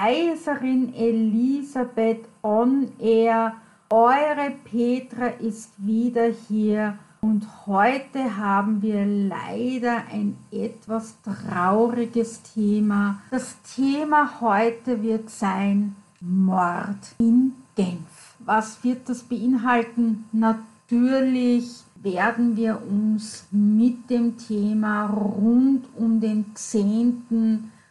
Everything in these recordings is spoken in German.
Kaiserin Elisabeth on Air. Eure Petra ist wieder hier und heute haben wir leider ein etwas trauriges Thema. Das Thema heute wird sein Mord in Genf. Was wird das beinhalten? Natürlich werden wir uns mit dem Thema rund um den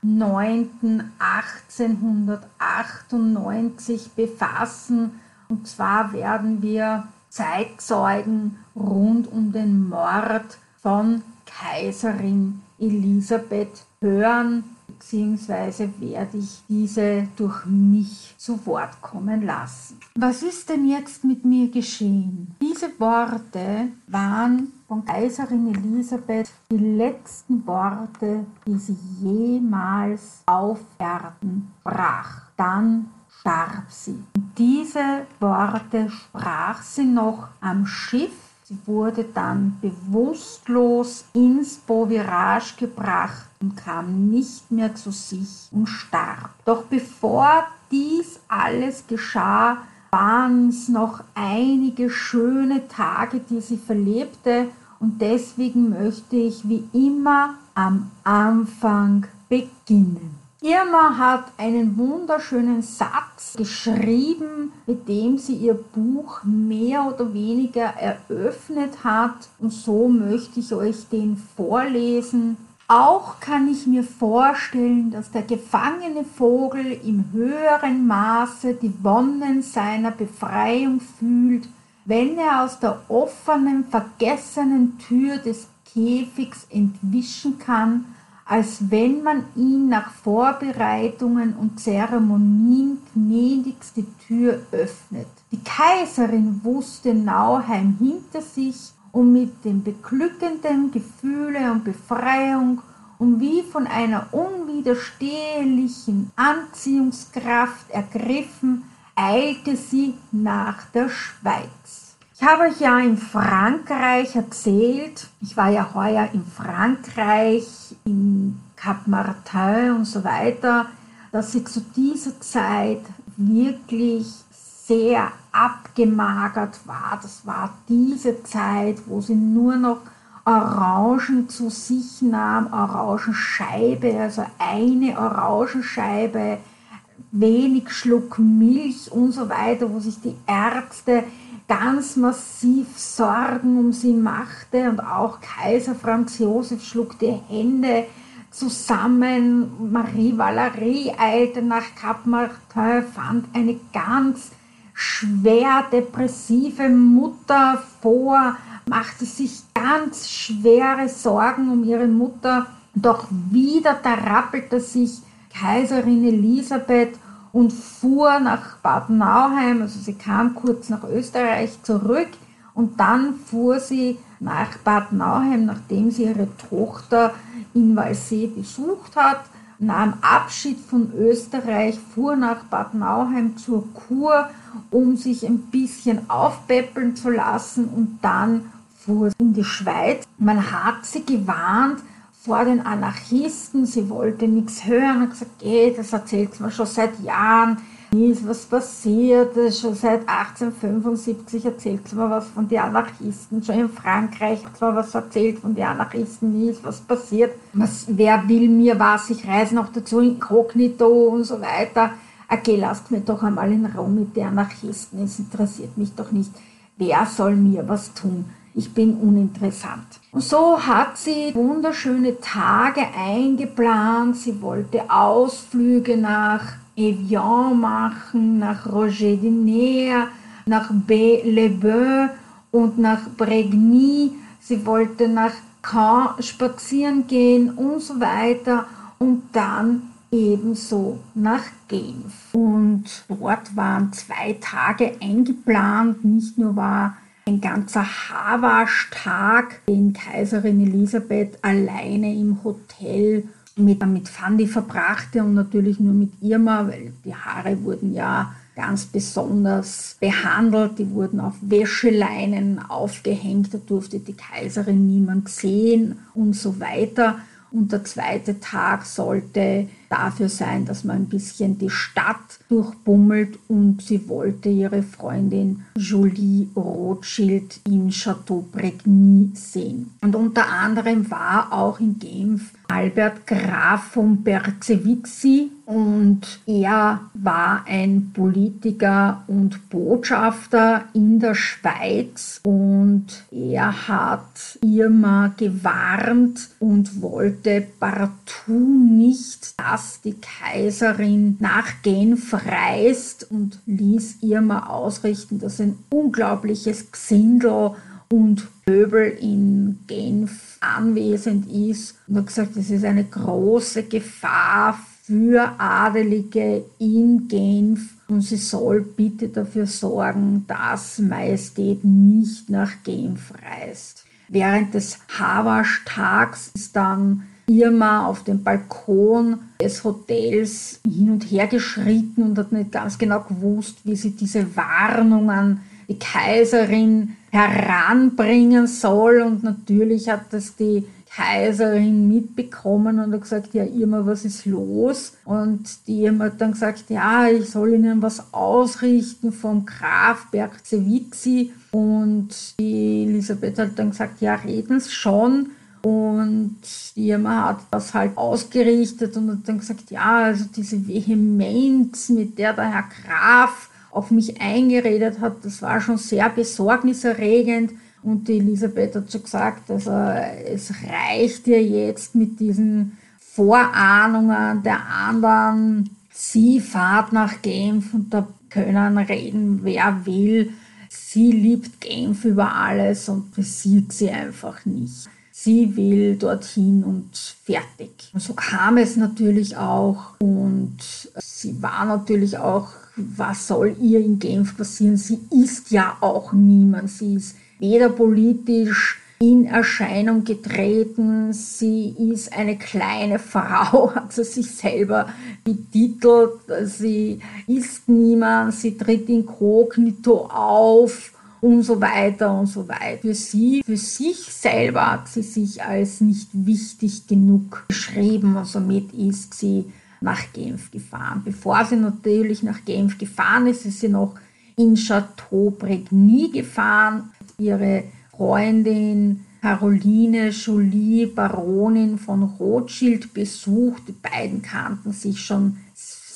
10.09.1898 befassen. Und zwar werden wir Zeitzeugen rund um den Mord von Kaiserin Elisabeth hören beziehungsweise werde ich diese durch mich zu Wort kommen lassen. Was ist denn jetzt mit mir geschehen? Diese Worte waren von Kaiserin Elisabeth die letzten Worte, die sie jemals auf Erden sprach. Dann starb sie. Und diese Worte sprach sie noch am Schiff Sie wurde dann bewusstlos ins Bovirage gebracht und kam nicht mehr zu sich und starb. Doch bevor dies alles geschah, waren es noch einige schöne Tage, die sie verlebte und deswegen möchte ich wie immer am Anfang beginnen. Irma hat einen wunderschönen Satz geschrieben, mit dem sie ihr Buch mehr oder weniger eröffnet hat. Und so möchte ich euch den vorlesen. Auch kann ich mir vorstellen, dass der gefangene Vogel im höheren Maße die Wonnen seiner Befreiung fühlt, wenn er aus der offenen, vergessenen Tür des Käfigs entwischen kann als wenn man ihm nach Vorbereitungen und Zeremonien gnädigst die Tür öffnet. Die Kaiserin wusste Nauheim hinter sich und mit dem beglückenden Gefühle und Befreiung und wie von einer unwiderstehlichen Anziehungskraft ergriffen, eilte sie nach der Schweiz. Ich habe euch ja in Frankreich erzählt, ich war ja heuer in Frankreich, in Cap Martin und so weiter, dass sie zu dieser Zeit wirklich sehr abgemagert war. Das war diese Zeit, wo sie nur noch Orangen zu sich nahm, Orangenscheibe, also eine Orangenscheibe, wenig Schluck Milch und so weiter, wo sich die Ärzte ganz massiv Sorgen um sie machte und auch Kaiser Franz Josef schlug die Hände zusammen. Marie Valerie eilte nach Cap Martin, fand eine ganz schwer depressive Mutter vor, machte sich ganz schwere Sorgen um ihre Mutter. Doch wieder da rappelte sich Kaiserin Elisabeth und fuhr nach Bad Nauheim, also sie kam kurz nach Österreich zurück und dann fuhr sie nach Bad Nauheim, nachdem sie ihre Tochter in Walsee besucht hat, nahm Abschied von Österreich, fuhr nach Bad Nauheim zur Kur, um sich ein bisschen aufpäppeln zu lassen und dann fuhr sie in die Schweiz. Man hat sie gewarnt, vor den Anarchisten, sie wollte nichts hören und gesagt, hey, das erzählt man schon seit Jahren, nie ist was passiert, schon seit 1875 erzählt man was von den Anarchisten, schon in Frankreich hat man was erzählt von den Anarchisten, nie ist was passiert, was, wer will mir was, ich reise noch dazu inkognito und so weiter. Okay, lasst mir doch einmal in Rom mit den Anarchisten, es interessiert mich doch nicht, wer soll mir was tun ich bin uninteressant. Und so hat sie wunderschöne Tage eingeplant. Sie wollte Ausflüge nach Evian machen, nach Roger de Nair, nach B-le-Beau und nach Bregny. Sie wollte nach Caen spazieren gehen und so weiter und dann ebenso nach Genf. Und dort waren zwei Tage eingeplant. Nicht nur war ein ganzer Haarwaschtag, den Kaiserin Elisabeth alleine im Hotel mit, mit Fandi verbrachte und natürlich nur mit Irma, weil die Haare wurden ja ganz besonders behandelt. Die wurden auf Wäscheleinen aufgehängt, da durfte die Kaiserin niemand sehen und so weiter. Und der zweite Tag sollte dafür sein, dass man ein bisschen die Stadt durchbummelt und sie wollte ihre Freundin Julie Rothschild im Chateau Bregny sehen. Und unter anderem war auch in Genf Albert Graf von Berzewitzi und er war ein Politiker und Botschafter in der Schweiz und er hat Irma gewarnt und wollte partout nicht, dass die Kaiserin nach Genf reist und ließ Irma ausrichten, dass ein unglaubliches Gesindel und Pöbel in Genf anwesend ist und hat gesagt, es ist eine große Gefahr für Adelige in Genf und sie soll bitte dafür sorgen, dass Majestät nicht nach Genf reist. Während des Hawasch-Tags ist dann Irma auf dem Balkon des Hotels hin und her geschritten und hat nicht ganz genau gewusst, wie sie diese Warnungen die Kaiserin heranbringen soll. Und natürlich hat das die Kaiserin mitbekommen und hat gesagt, ja Irma, was ist los? Und die Irma hat dann gesagt, ja, ich soll Ihnen was ausrichten vom Graf Bergzewitzi. Und die Elisabeth hat dann gesagt, ja, reden Sie schon. Und die Irma hat das halt ausgerichtet und hat dann gesagt, ja, also diese Vehemenz, mit der der Herr Graf auf mich eingeredet hat, das war schon sehr besorgniserregend. Und die Elisabeth hat schon gesagt, also es reicht ihr jetzt mit diesen Vorahnungen der anderen. Sie fahrt nach Genf und da können reden, wer will. Sie liebt Genf über alles und besiegt sie einfach nicht. Sie will dorthin und fertig. So kam es natürlich auch und sie war natürlich auch was soll ihr in Genf passieren? Sie ist ja auch niemand. Sie ist weder politisch in Erscheinung getreten. Sie ist eine kleine Frau, hat sie sich selber betitelt. Sie ist niemand. Sie tritt inkognito auf und so weiter und so weiter. Für sie, für sich selber hat sie sich als nicht wichtig genug beschrieben und somit ist sie nach Genf gefahren. Bevor sie natürlich nach Genf gefahren ist, ist sie noch in Chateau Bregny gefahren. Ihre Freundin Caroline Jolie, Baronin von Rothschild, besucht. Die beiden kannten sich schon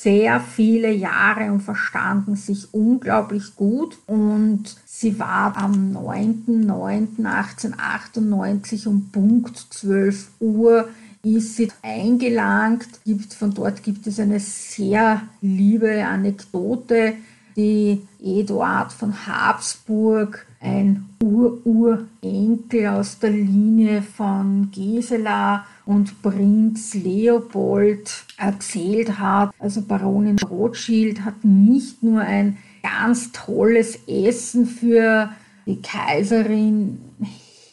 sehr viele Jahre und verstanden sich unglaublich gut. Und sie war am 9.9.1898 um Punkt 12 Uhr ist sie eingelangt. Von dort gibt es eine sehr liebe Anekdote, die Eduard von Habsburg, ein Ururenkel aus der Linie von Gisela und Prinz Leopold erzählt hat. Also Baronin Rothschild hat nicht nur ein ganz tolles Essen für die Kaiserin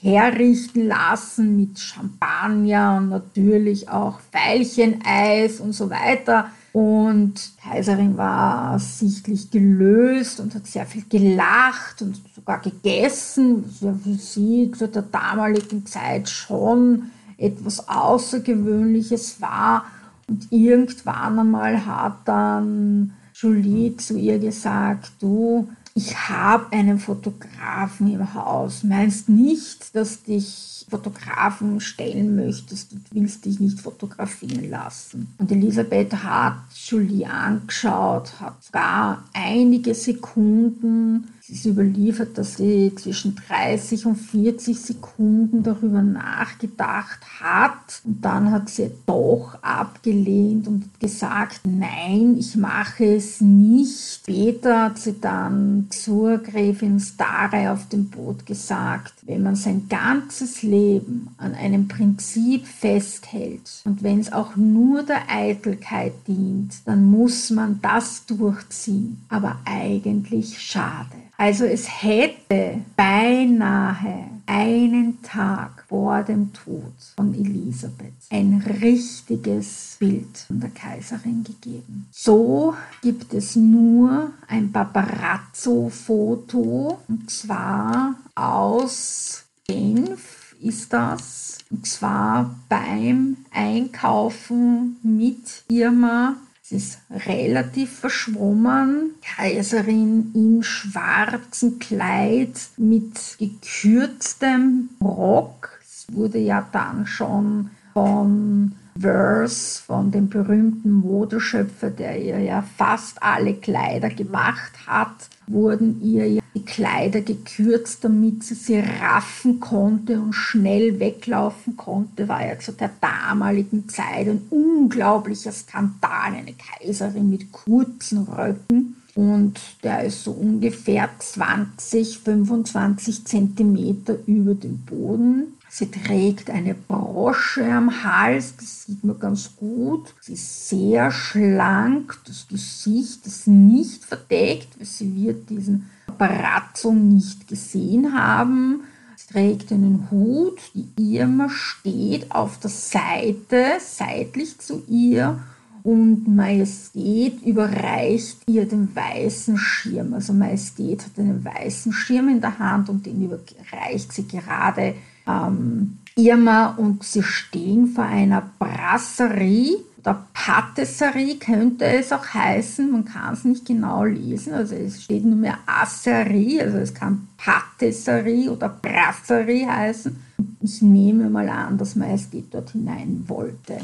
herrichten lassen mit Champagner und natürlich auch Veilcheneis und so weiter. Und Kaiserin war sichtlich gelöst und hat sehr viel gelacht und sogar gegessen, was ja für sie zu der damaligen Zeit schon etwas Außergewöhnliches war. Und irgendwann einmal hat dann Julie zu ihr gesagt, du, ich habe einen Fotografen im Haus. Meinst nicht, dass dich Fotografen stellen möchtest und willst dich nicht fotografieren lassen? Und Elisabeth hat Julie angeschaut, hat gar einige Sekunden ist überliefert, dass sie zwischen 30 und 40 Sekunden darüber nachgedacht hat und dann hat sie doch abgelehnt und gesagt, nein, ich mache es nicht. Später hat sie dann zur Gräfin Starey auf dem Boot gesagt, wenn man sein ganzes Leben an einem Prinzip festhält und wenn es auch nur der Eitelkeit dient, dann muss man das durchziehen. Aber eigentlich schade. Also es hätte beinahe einen Tag vor dem Tod von Elisabeth ein richtiges Bild von der Kaiserin gegeben. So gibt es nur ein Paparazzo-Foto und zwar aus Genf ist das. Und zwar beim Einkaufen mit Irma ist relativ verschwommen. Kaiserin im schwarzen Kleid mit gekürztem Rock. Es wurde ja dann schon von Verse, von dem berühmten Modeschöpfer, der ihr ja fast alle Kleider gemacht hat, wurden ihr die Kleider gekürzt, damit sie sie raffen konnte und schnell weglaufen konnte, war ja zu der damaligen Zeit ein unglaublicher Skandal, eine Kaiserin mit kurzen Röcken. Und der ist so ungefähr 20, 25 Zentimeter über dem Boden. Sie trägt eine Brosche am Hals, das sieht man ganz gut. Sie ist sehr schlank, das Gesicht ist nicht verdeckt, weil sie wird diesen Paparazzo nicht gesehen haben. Sie trägt einen Hut, die Irma steht auf der Seite, seitlich zu ihr und Majestät überreicht ihr den weißen Schirm. Also Majestät hat einen weißen Schirm in der Hand und den überreicht sie gerade ähm, Irma und sie stehen vor einer Brasserie. Oder Patisserie könnte es auch heißen, man kann es nicht genau lesen, also es steht nur mehr Asserie, also es kann Patisserie oder Brasserie heißen. Ich nehme mal an, dass Majestät dort hinein wollte.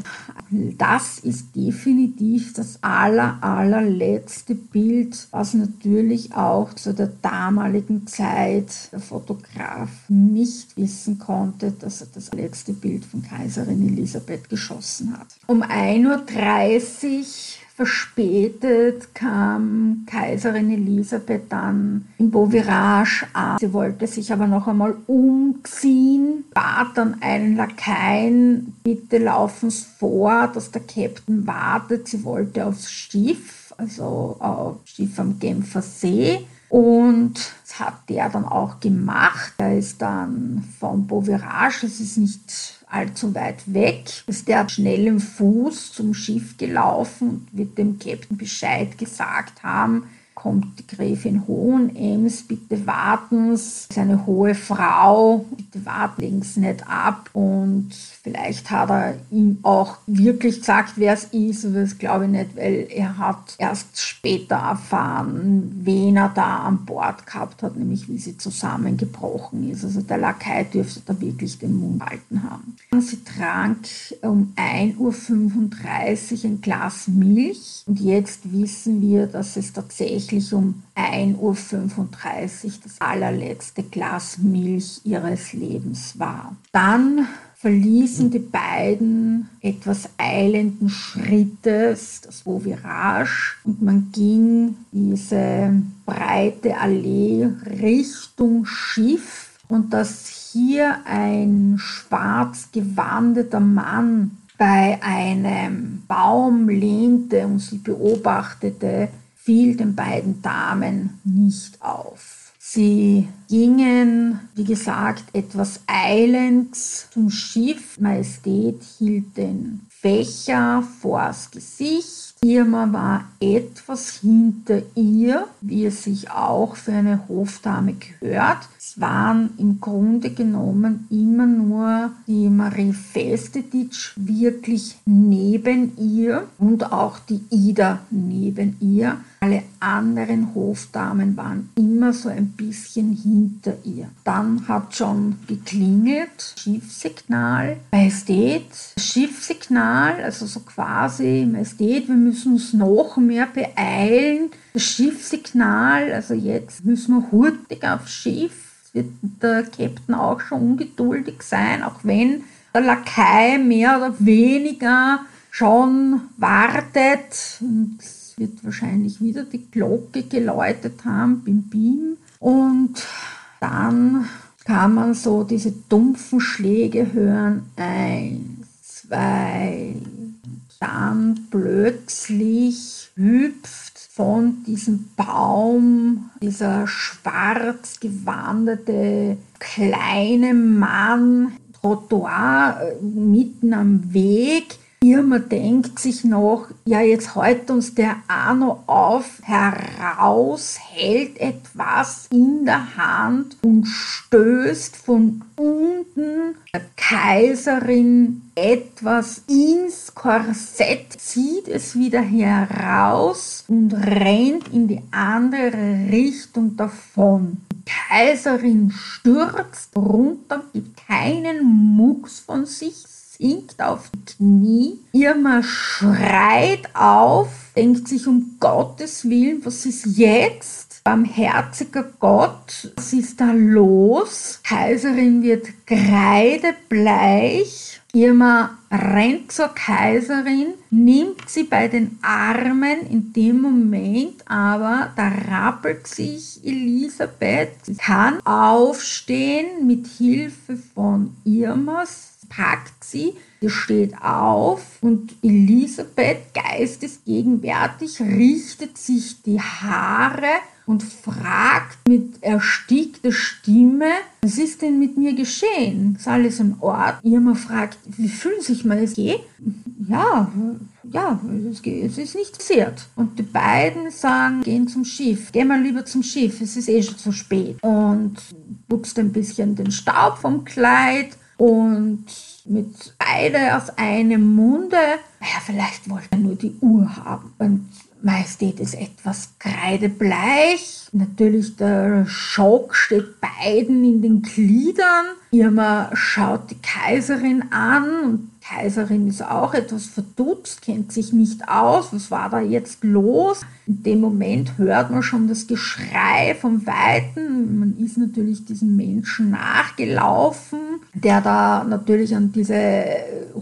Das ist definitiv das aller, allerletzte Bild, was natürlich auch zu der damaligen Zeit der Fotograf nicht wissen konnte, dass er das letzte Bild von Kaiserin Elisabeth geschossen hat. Um 1.30 Uhr verspätet kam Kaiserin Elisabeth dann in Beauvirage an. Sie wollte sich aber noch einmal umziehen, bat dann einen Lakaien, bitte laufen Sie vor, dass der Captain wartet. Sie wollte aufs Schiff, also auf Schiff am Genfer See. Und das hat der dann auch gemacht. Er ist dann von Beauvirage, es ist nicht allzu weit weg, ist der schnell im Fuß zum Schiff gelaufen und wird dem Captain Bescheid gesagt haben, kommt die Gräfin Hohenems, bitte warten Sie, seine hohe Frau, bitte warten Sie nicht ab. Und vielleicht hat er ihm auch wirklich gesagt, wer es ist, aber das glaube ich nicht, weil er hat erst später erfahren, wen er da an Bord gehabt hat, nämlich wie sie zusammengebrochen ist. Also der Lakai dürfte da wirklich den Mund halten haben. Sie trank um 1.35 Uhr ein Glas Milch und jetzt wissen wir, dass es tatsächlich um 1.35 Uhr das allerletzte Glas Milch ihres Lebens war. Dann verließen die beiden etwas eilenden Schrittes das Beauvirage und man ging diese breite Allee Richtung Schiff und dass hier ein schwarz gewandeter Mann bei einem Baum lehnte und sie beobachtete, fiel den beiden Damen nicht auf. Sie gingen, wie gesagt, etwas eilend zum Schiff. Majestät hielt den Fächer vors Gesicht Irma war etwas hinter ihr, wie es sich auch für eine Hofdame gehört. Es waren im Grunde genommen immer nur die Marie Festetitsch wirklich neben ihr und auch die Ida neben ihr. Alle anderen Hofdamen waren immer so ein bisschen hinter ihr. Dann hat schon geklingelt, Schiffssignal, Majestät, Schiffssignal, also so quasi, Majestät, wir müssen uns noch mehr beeilen. Das Schiffssignal, also jetzt müssen wir hurtig aufs Schiff. Es wird der Captain auch schon ungeduldig sein, auch wenn der Lakai mehr oder weniger schon wartet. Und wird wahrscheinlich wieder die Glocke geläutet haben, bim bim. Und dann kann man so diese dumpfen Schläge hören. Eins, zwei. Dann plötzlich hüpft von diesem Baum, dieser schwarz gewandete kleine Mann, Trottoir äh, mitten am Weg, Irma denkt sich noch, ja, jetzt hält uns der Arno auf heraus, hält etwas in der Hand und stößt von unten der Kaiserin etwas ins Korsett, zieht es wieder heraus und rennt in die andere Richtung davon. Die Kaiserin stürzt runter, gibt keinen Mucks von sich, sinkt auf Knie. Irma schreit auf, denkt sich um Gottes Willen, was ist jetzt? Barmherziger Gott, was ist da los? Kaiserin wird kreidebleich Irma rennt zur Kaiserin, nimmt sie bei den Armen in dem Moment, aber da rappelt sich Elisabeth, sie kann aufstehen mit Hilfe von Irmas, packt sie, sie steht auf und Elisabeth, geistesgegenwärtig, richtet sich die Haare und fragt mit erstickter Stimme, was ist denn mit mir geschehen? Ist alles in Ordnung? Irma fragt, wie fühlen sich meine geht? Ja, ja, es, geht, es ist nicht passiert. Und die beiden sagen, gehen zum Schiff. Geh mal lieber zum Schiff, es ist eh schon zu spät. Und putzt ein bisschen den Staub vom Kleid und mit beide aus einem Munde, naja, vielleicht wollte er nur die Uhr haben. Und Majestät ist etwas kreidebleich. Natürlich der Schock steht beiden in den Gliedern. Irma schaut die Kaiserin an und Kaiserin ist auch etwas verdutzt, kennt sich nicht aus. Was war da jetzt los? In dem Moment hört man schon das Geschrei vom Weiten. Man ist natürlich diesem Menschen nachgelaufen, der da natürlich an diese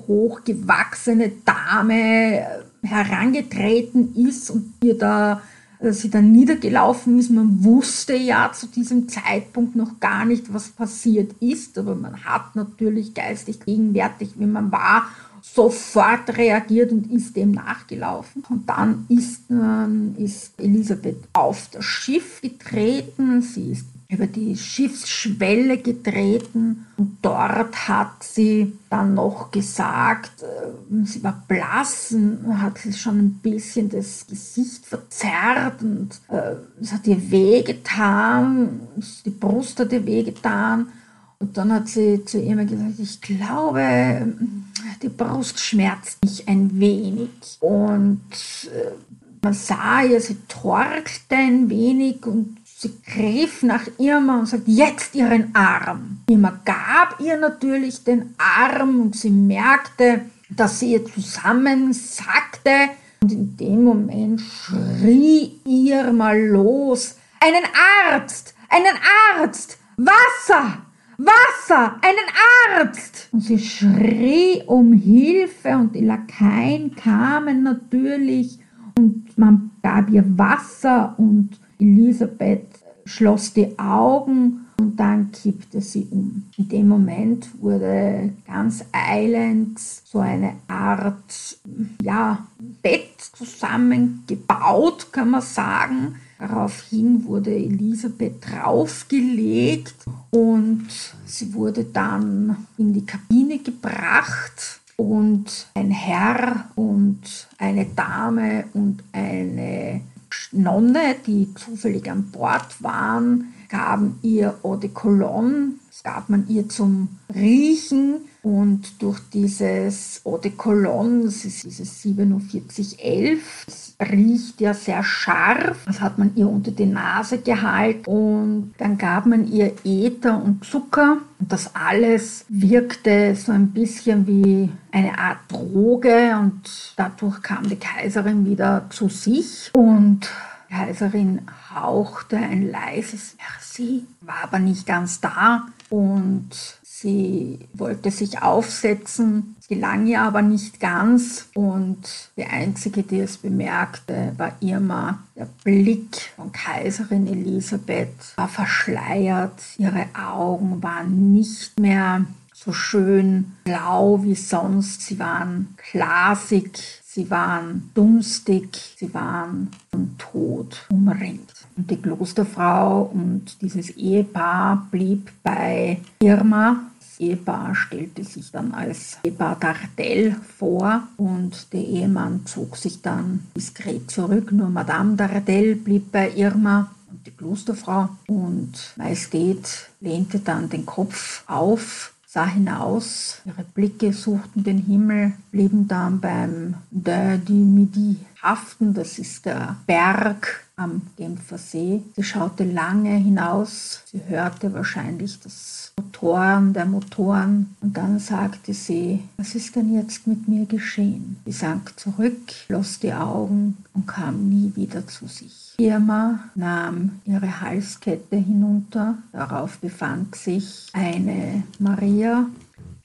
hochgewachsene Dame herangetreten ist und ihr da sie dann niedergelaufen ist. Man wusste ja zu diesem Zeitpunkt noch gar nicht, was passiert ist, aber man hat natürlich geistig gegenwärtig, wie man war, sofort reagiert und ist dem nachgelaufen. Und dann ist, ähm, ist Elisabeth auf das Schiff getreten, sie ist über die Schiffsschwelle getreten und dort hat sie dann noch gesagt, äh, sie war blass und hat schon ein bisschen das Gesicht verzerrt und äh, es hat ihr wehgetan, die Brust hat ihr wehgetan. Und dann hat sie zu ihm gesagt, ich glaube, die Brust schmerzt mich ein wenig. Und äh, man sah ihr, sie torkelte ein wenig und Sie griff nach Irma und sagte, jetzt Ihren Arm. Irma gab ihr natürlich den Arm und sie merkte, dass sie ihr zusammensackte und in dem Moment schrie Irma los, einen Arzt, einen Arzt, Wasser, Wasser, einen Arzt! Und sie schrie um Hilfe und die Lakaien kamen natürlich und man gab ihr Wasser und Elisabeth schloss die Augen und dann kippte sie um. In dem Moment wurde ganz eilend so eine Art ja, Bett zusammengebaut, kann man sagen. Daraufhin wurde Elisabeth draufgelegt und sie wurde dann in die Kabine gebracht und ein Herr und eine Dame und eine Nonne, die zufällig an Bord waren, gaben ihr Eau de Cologne, das gab man ihr zum Riechen und durch dieses Eau de Cologne, das ist dieses 4711, das riecht ja sehr scharf, das hat man ihr unter die Nase gehalten. Und dann gab man ihr Ether und Zucker. Und das alles wirkte so ein bisschen wie eine Art Droge. Und dadurch kam die Kaiserin wieder zu sich. Und die Kaiserin hauchte ein leises Merci, war aber nicht ganz da. Und sie wollte sich aufsetzen, gelang ihr aber nicht ganz und die einzige, die es bemerkte, war Irma. Der Blick von Kaiserin Elisabeth war verschleiert, ihre Augen waren nicht mehr so schön blau wie sonst. Sie waren glasig, sie waren dunstig, sie waren von Tod umringt. Und die Klosterfrau und dieses Ehepaar blieb bei Irma, Ehepaar stellte sich dann als Ehepaar Dardel vor und der Ehemann zog sich dann diskret zurück. Nur Madame Dardel blieb bei Irma und die Klosterfrau und Majestät lehnte dann den Kopf auf sah hinaus, ihre Blicke suchten den Himmel, blieben dann beim De du Midi haften, das ist der Berg am Genfer See. Sie schaute lange hinaus, sie hörte wahrscheinlich das Motoren der Motoren und dann sagte sie, was ist denn jetzt mit mir geschehen? Sie sank zurück, schloss die Augen und kam nie wieder zu sich. Irma nahm ihre Halskette hinunter, darauf befand sich eine Maria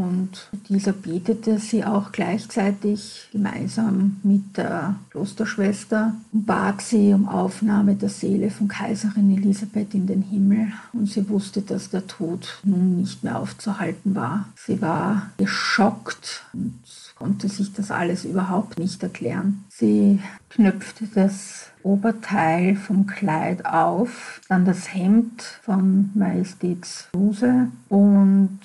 und dieser betete sie auch gleichzeitig gemeinsam mit der Klosterschwester und bat sie um Aufnahme der Seele von Kaiserin Elisabeth in den Himmel. Und sie wusste, dass der Tod nun nicht mehr aufzuhalten war. Sie war geschockt und konnte sich das alles überhaupt nicht erklären. Sie knöpfte das Oberteil vom Kleid auf, dann das Hemd von Majestäts Bluse und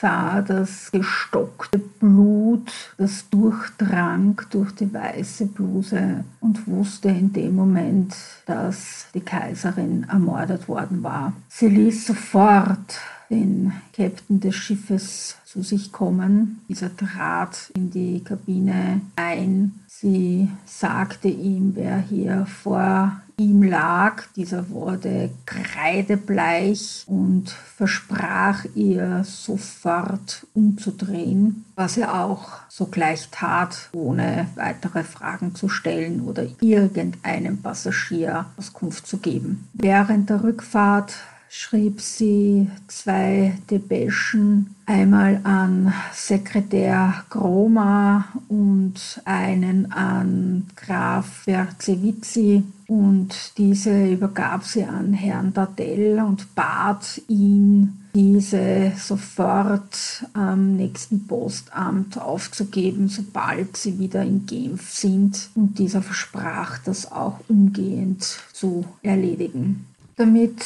sah das gestockte Blut, das durchdrang durch die weiße Bluse und wusste in dem Moment, dass die Kaiserin ermordet worden war. Sie ließ sofort den Captain des Schiffes zu sich kommen. Dieser trat in die Kabine ein. Sie sagte ihm, wer hier vor ihm lag. Dieser wurde kreidebleich und versprach ihr sofort umzudrehen, was er auch sogleich tat, ohne weitere Fragen zu stellen oder irgendeinem Passagier Auskunft zu geben. Während der Rückfahrt schrieb sie zwei Depeschen, einmal an Sekretär Groma und einen an Graf Berzewitzi und diese übergab sie an Herrn Dadell und bat ihn, diese sofort am nächsten Postamt aufzugeben, sobald sie wieder in Genf sind. Und dieser versprach, das auch umgehend zu erledigen. Damit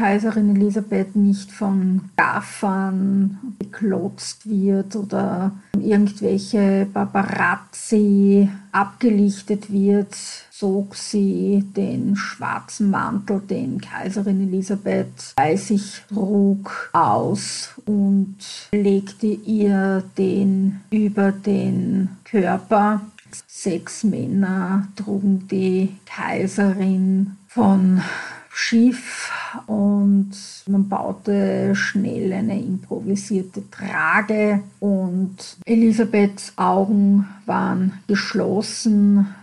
Kaiserin Elisabeth nicht von Gaffern beklotzt wird oder irgendwelche Paparazzi abgelichtet wird, zog sie den schwarzen Mantel, den Kaiserin Elisabeth bei sich trug, aus und legte ihr den über den Körper. Sechs Männer trugen die Kaiserin von Schiff und man baute schnell eine improvisierte Trage und Elisabeths Augen waren geschlossen.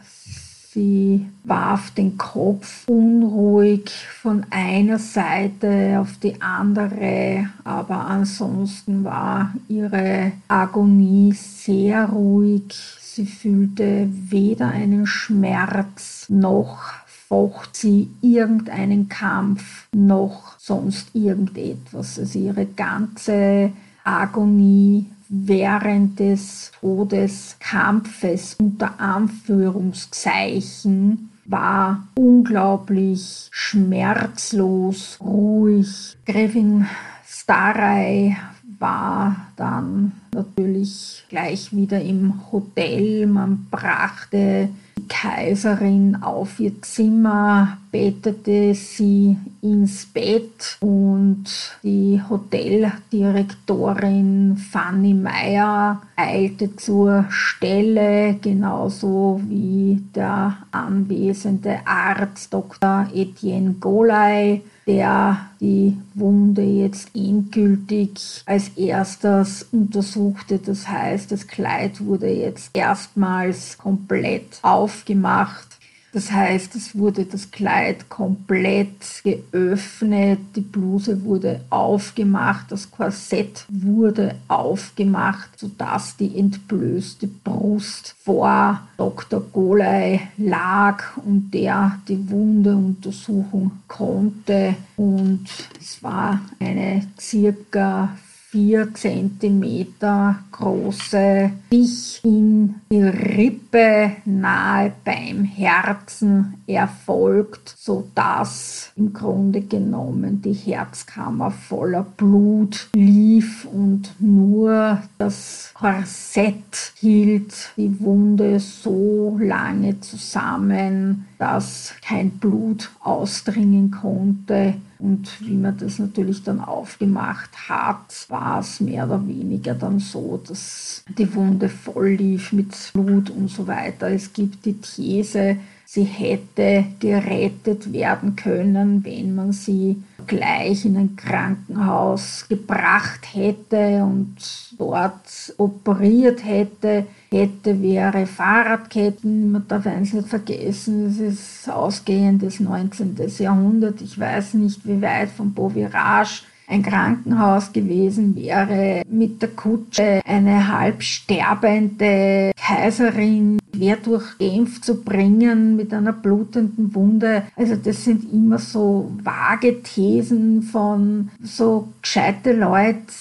Sie warf den Kopf unruhig von einer Seite auf die andere, aber ansonsten war ihre Agonie sehr ruhig. Sie fühlte weder einen Schmerz noch focht sie irgendeinen Kampf noch sonst irgendetwas. Also ihre ganze Agonie während des Todeskampfes unter Anführungszeichen war unglaublich schmerzlos, ruhig. Gräfin Starei war dann natürlich gleich wieder im Hotel. Man brachte Kaiserin auf ihr Zimmer, bettete sie ins Bett und die Hoteldirektorin Fanny Meyer eilte zur Stelle, genauso wie der anwesende Arzt Dr. Etienne Golay der die Wunde jetzt endgültig als erstes untersuchte. Das heißt, das Kleid wurde jetzt erstmals komplett aufgemacht das heißt, es wurde das Kleid komplett geöffnet, die Bluse wurde aufgemacht, das Korsett wurde aufgemacht, sodass die entblößte Brust vor Dr. Golay lag und der die Wunde untersuchen konnte. Und es war eine circa vier Zentimeter große Stich in die Rippe nahe beim Herzen erfolgt, sodass im Grunde genommen die Herzkammer voller Blut lief und nur das Korsett hielt die Wunde so lange zusammen, dass kein Blut ausdringen konnte und wie man das natürlich dann aufgemacht hat, war es mehr oder weniger dann so, dass die Wunde voll lief mit Blut und so weiter. Es gibt die These, sie hätte gerettet werden können, wenn man sie gleich in ein Krankenhaus gebracht hätte und dort operiert hätte, hätte wäre Fahrradketten. Man darf eins nicht vergessen, es ist ausgehendes 19. Jahrhundert. Ich weiß nicht, wie weit von Beauvirage ein Krankenhaus gewesen wäre, mit der Kutsche eine halb sterbende Kaiserin quer durch Genf zu bringen mit einer blutenden Wunde. Also das sind immer so vage Thesen von so gescheite Leute,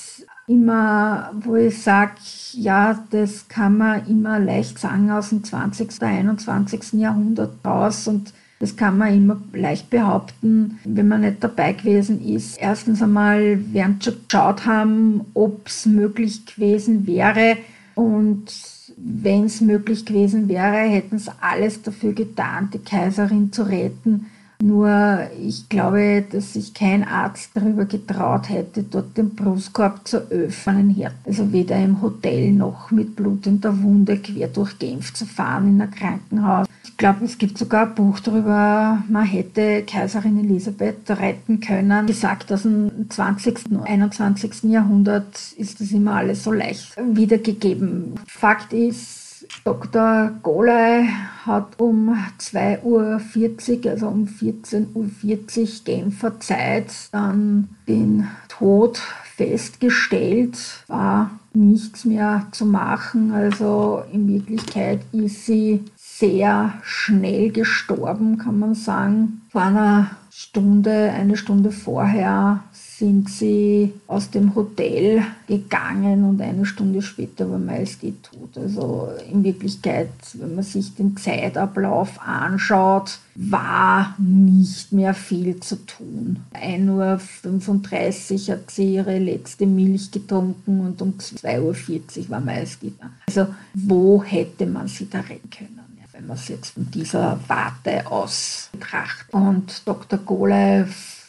immer, wo ich sage, ja, das kann man immer leicht sagen aus dem 20. oder 21. Jahrhundert raus und das kann man immer leicht behaupten, wenn man nicht dabei gewesen ist. Erstens einmal werden schon geschaut haben, ob es möglich gewesen wäre. Und wenn es möglich gewesen wäre, hätten sie alles dafür getan, die Kaiserin zu retten. Nur ich glaube, dass sich kein Arzt darüber getraut hätte, dort den Brustkorb zu öffnen. Also weder im Hotel noch mit blutender Wunde quer durch Genf zu fahren in ein Krankenhaus. Ich glaube, es gibt sogar ein Buch darüber, man hätte Kaiserin Elisabeth retten können. Gesagt, dass im 20. und 21. Jahrhundert ist das immer alles so leicht wiedergegeben. Fakt ist, Dr. Goley hat um 2.40 Uhr, also um 14.40 Uhr Genfer Zeit, dann den Tod festgestellt. War nichts mehr zu machen. Also in Wirklichkeit ist sie sehr schnell gestorben, kann man sagen. Vor einer Stunde, eine Stunde vorher sind sie aus dem Hotel gegangen und eine Stunde später war Majestät tot. Also in Wirklichkeit, wenn man sich den Zeitablauf anschaut, war nicht mehr viel zu tun. 1.35 Uhr hat sie ihre letzte Milch getrunken und um 2.40 Uhr war Majestät. Also wo hätte man sie da retten können? wenn man es jetzt von dieser Warte aus betrachtet. Und Dr. Golay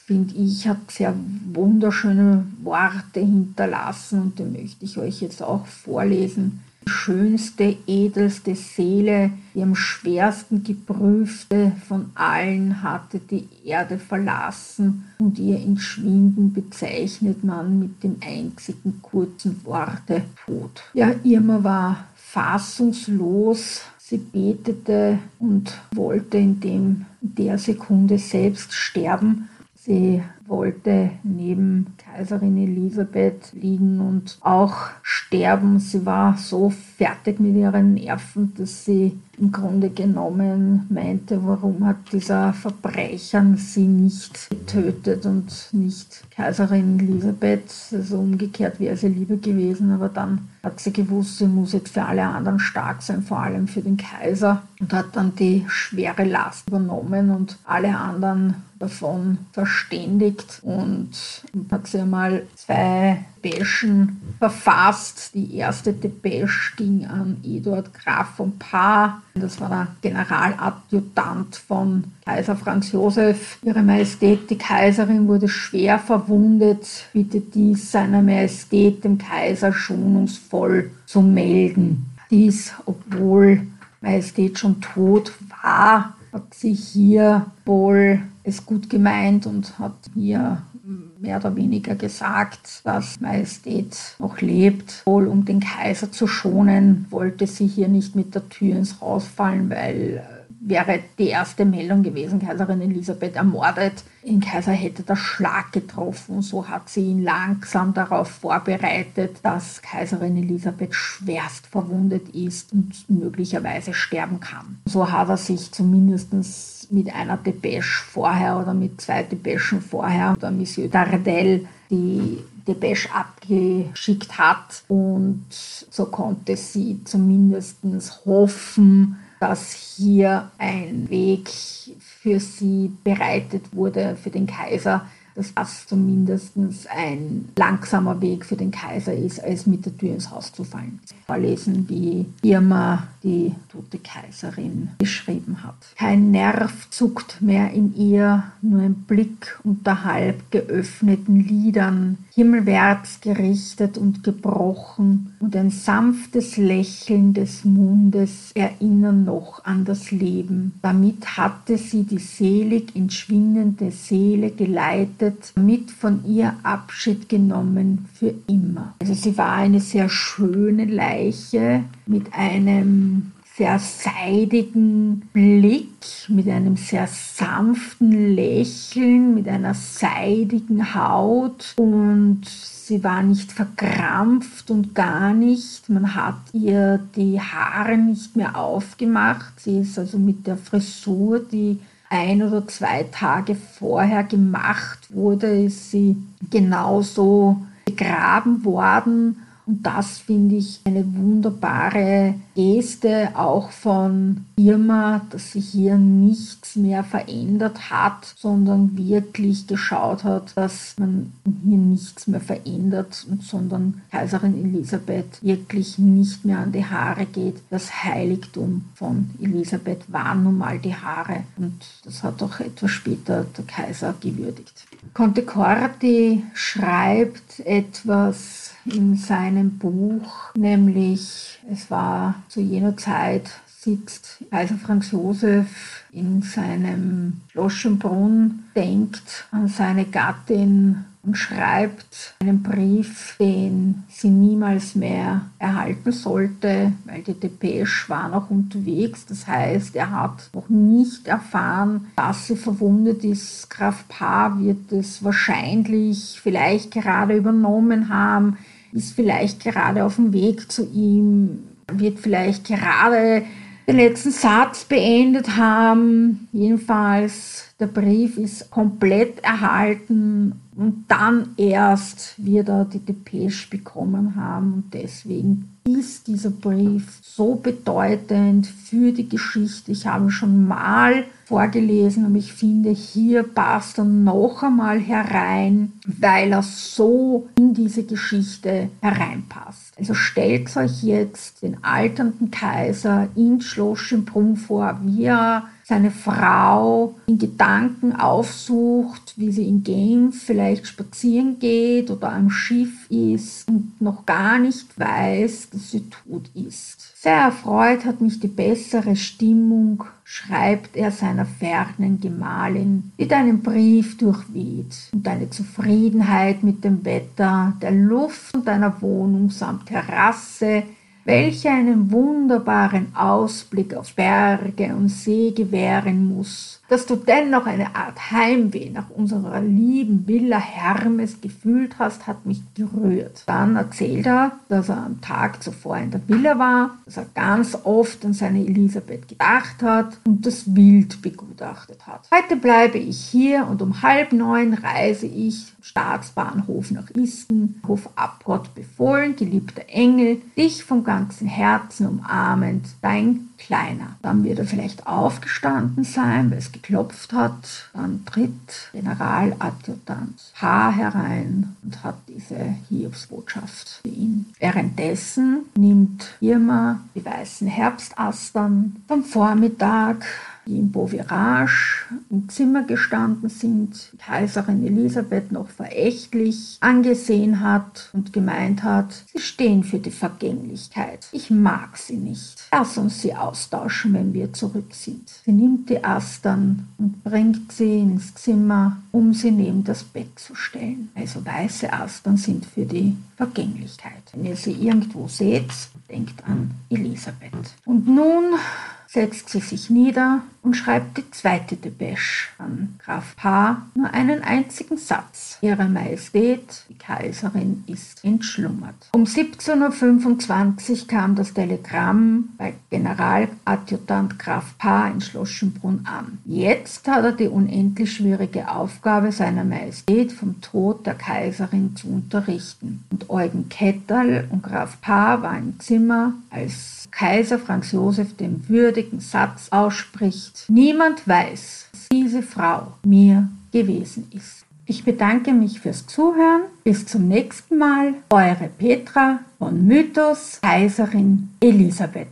finde ich, hat sehr wunderschöne Worte hinterlassen und die möchte ich euch jetzt auch vorlesen. Die schönste, edelste Seele, die am schwersten geprüfte von allen hatte die Erde verlassen und ihr Entschwinden bezeichnet man mit dem einzigen kurzen Worte Tod. Ja, Irma war fassungslos, Sie betete und wollte in dem, der Sekunde selbst sterben Sie wollte neben Kaiserin Elisabeth liegen und auch sterben. Sie war so fertig mit ihren Nerven, dass sie im Grunde genommen meinte, warum hat dieser Verbrecher sie nicht getötet und nicht Kaiserin Elisabeth. Also umgekehrt wäre sie lieber gewesen, aber dann hat sie gewusst, sie muss jetzt für alle anderen stark sein, vor allem für den Kaiser und hat dann die schwere Last übernommen und alle anderen davon verständigt und hat sie einmal zwei Depeschen verfasst. Die erste Depesche ging an Eduard Graf von Paar. Das war der Generaladjutant von Kaiser Franz Josef. Ihre Majestät, die Kaiserin, wurde schwer verwundet. Bitte dies seiner Majestät, dem Kaiser, schonungsvoll zu melden. Dies, obwohl Majestät schon tot war, hat sie hier wohl es gut gemeint und hat hier mehr oder weniger gesagt, dass Majestät noch lebt. Wohl um den Kaiser zu schonen, wollte sie hier nicht mit der Tür ins Haus fallen, weil wäre die erste Meldung gewesen, Kaiserin Elisabeth ermordet. Den Kaiser hätte der Schlag getroffen. So hat sie ihn langsam darauf vorbereitet, dass Kaiserin Elisabeth schwerst verwundet ist und möglicherweise sterben kann. So hat er sich zumindest mit einer Depesche vorher oder mit zwei Depeschen vorher, der Monsieur Dardel, die Depeche abgeschickt hat. Und so konnte sie zumindest hoffen, dass hier ein Weg für sie bereitet wurde, für den Kaiser, dass das zumindest ein langsamer Weg für den Kaiser ist, als mit der Tür ins Haus zu fallen. Vorlesen, wie Irma die tote Kaiserin beschrieben hat. Kein Nerv zuckt mehr in ihr, nur ein Blick unter halb geöffneten Lidern, himmelwärts gerichtet und gebrochen, und ein sanftes Lächeln des Mundes erinnern noch an das Leben. Damit hatte sie die selig entschwindende Seele geleitet, mit von ihr Abschied genommen für immer. Also sie war eine sehr schöne Leiche mit einem sehr seidigen Blick, mit einem sehr sanften Lächeln, mit einer seidigen Haut und sie war nicht verkrampft und gar nicht. Man hat ihr die Haare nicht mehr aufgemacht. Sie ist also mit der Frisur, die ein oder zwei Tage vorher gemacht wurde, ist sie genauso begraben worden und das finde ich eine wunderbare Geste auch von Irma, dass sich hier nichts mehr verändert hat, sondern wirklich geschaut hat, dass man hier nichts mehr verändert, sondern Kaiserin Elisabeth wirklich nicht mehr an die Haare geht. Das Heiligtum von Elisabeth waren nun mal die Haare und das hat auch etwas später der Kaiser gewürdigt. Conte Corti schreibt etwas in seinem Buch, nämlich es war zu jener Zeit, sitzt Kaiser Franz Josef in seinem Schloss denkt an seine Gattin und schreibt einen Brief, den sie niemals mehr erhalten sollte, weil die Depeche war noch unterwegs. Das heißt, er hat noch nicht erfahren, dass sie verwundet ist. Graf Paar wird es wahrscheinlich vielleicht gerade übernommen haben ist vielleicht gerade auf dem Weg zu ihm, wird vielleicht gerade den letzten Satz beendet haben. Jedenfalls, der Brief ist komplett erhalten und dann erst wird er die Depeche bekommen haben und deswegen ist dieser Brief so bedeutend für die Geschichte. Ich habe schon mal vorgelesen und ich finde, hier passt er noch einmal herein, weil er so in diese Geschichte hereinpasst. Also stellt euch jetzt den alternden Kaiser in Schloss Schönbrunn vor, wie er seine Frau in Gedanken aufsucht, wie sie in Genf vielleicht spazieren geht oder am Schiff ist und noch gar nicht weiß, dass sie tot ist. Sehr erfreut hat mich die bessere Stimmung, schreibt er seiner fernen Gemahlin, die deinen Brief durchweht. Und deine Zufriedenheit mit dem Wetter, der Luft und deiner Wohnung samt Terrasse welche einen wunderbaren Ausblick auf Berge und See gewähren muss dass du dennoch eine Art Heimweh nach unserer lieben Villa Hermes gefühlt hast, hat mich gerührt. Dann erzählt er, dass er am Tag zuvor in der Villa war, dass er ganz oft an seine Elisabeth gedacht hat und das Wild begutachtet hat. Heute bleibe ich hier und um halb neun reise ich Staatsbahnhof nach Isten, Hof ab. Gott befohlen, geliebter Engel, dich vom ganzen Herzen umarmend, dein kleiner. Dann wird er vielleicht aufgestanden sein, weil es geklopft hat. Dann tritt Generaladjutant H. herein und hat diese Hiobsbotschaft für ihn. Währenddessen nimmt Irma die weißen Herbstastern vom Vormittag die in Beauvirage im Zimmer gestanden sind, Kaiserin Elisabeth noch verächtlich angesehen hat und gemeint hat, sie stehen für die Vergänglichkeit. Ich mag sie nicht. Lass uns sie austauschen, wenn wir zurück sind. Sie nimmt die Astern und bringt sie ins Zimmer, um sie neben das Bett zu stellen. Also weiße Astern sind für die Vergänglichkeit. Wenn ihr sie irgendwo seht, denkt an Elisabeth. Und nun setzt sie sich nieder und schreibt die zweite Depesche an Graf Paar nur einen einzigen Satz. Ihre Majestät, die Kaiserin, ist entschlummert. Um 17.25 Uhr kam das Telegramm bei Generaladjutant Graf Paar in Schloss Schönbrunn an. Jetzt hat er die unendlich schwierige Aufgabe seiner Majestät vom Tod der Kaiserin zu unterrichten. Und Eugen Ketterl und Graf Paar waren im Zimmer, als Kaiser Franz Josef den würdigen Satz ausspricht, niemand weiß, was diese Frau mir gewesen ist. Ich bedanke mich fürs Zuhören. Bis zum nächsten Mal. Eure Petra von Mythos Kaiserin Elisabeth.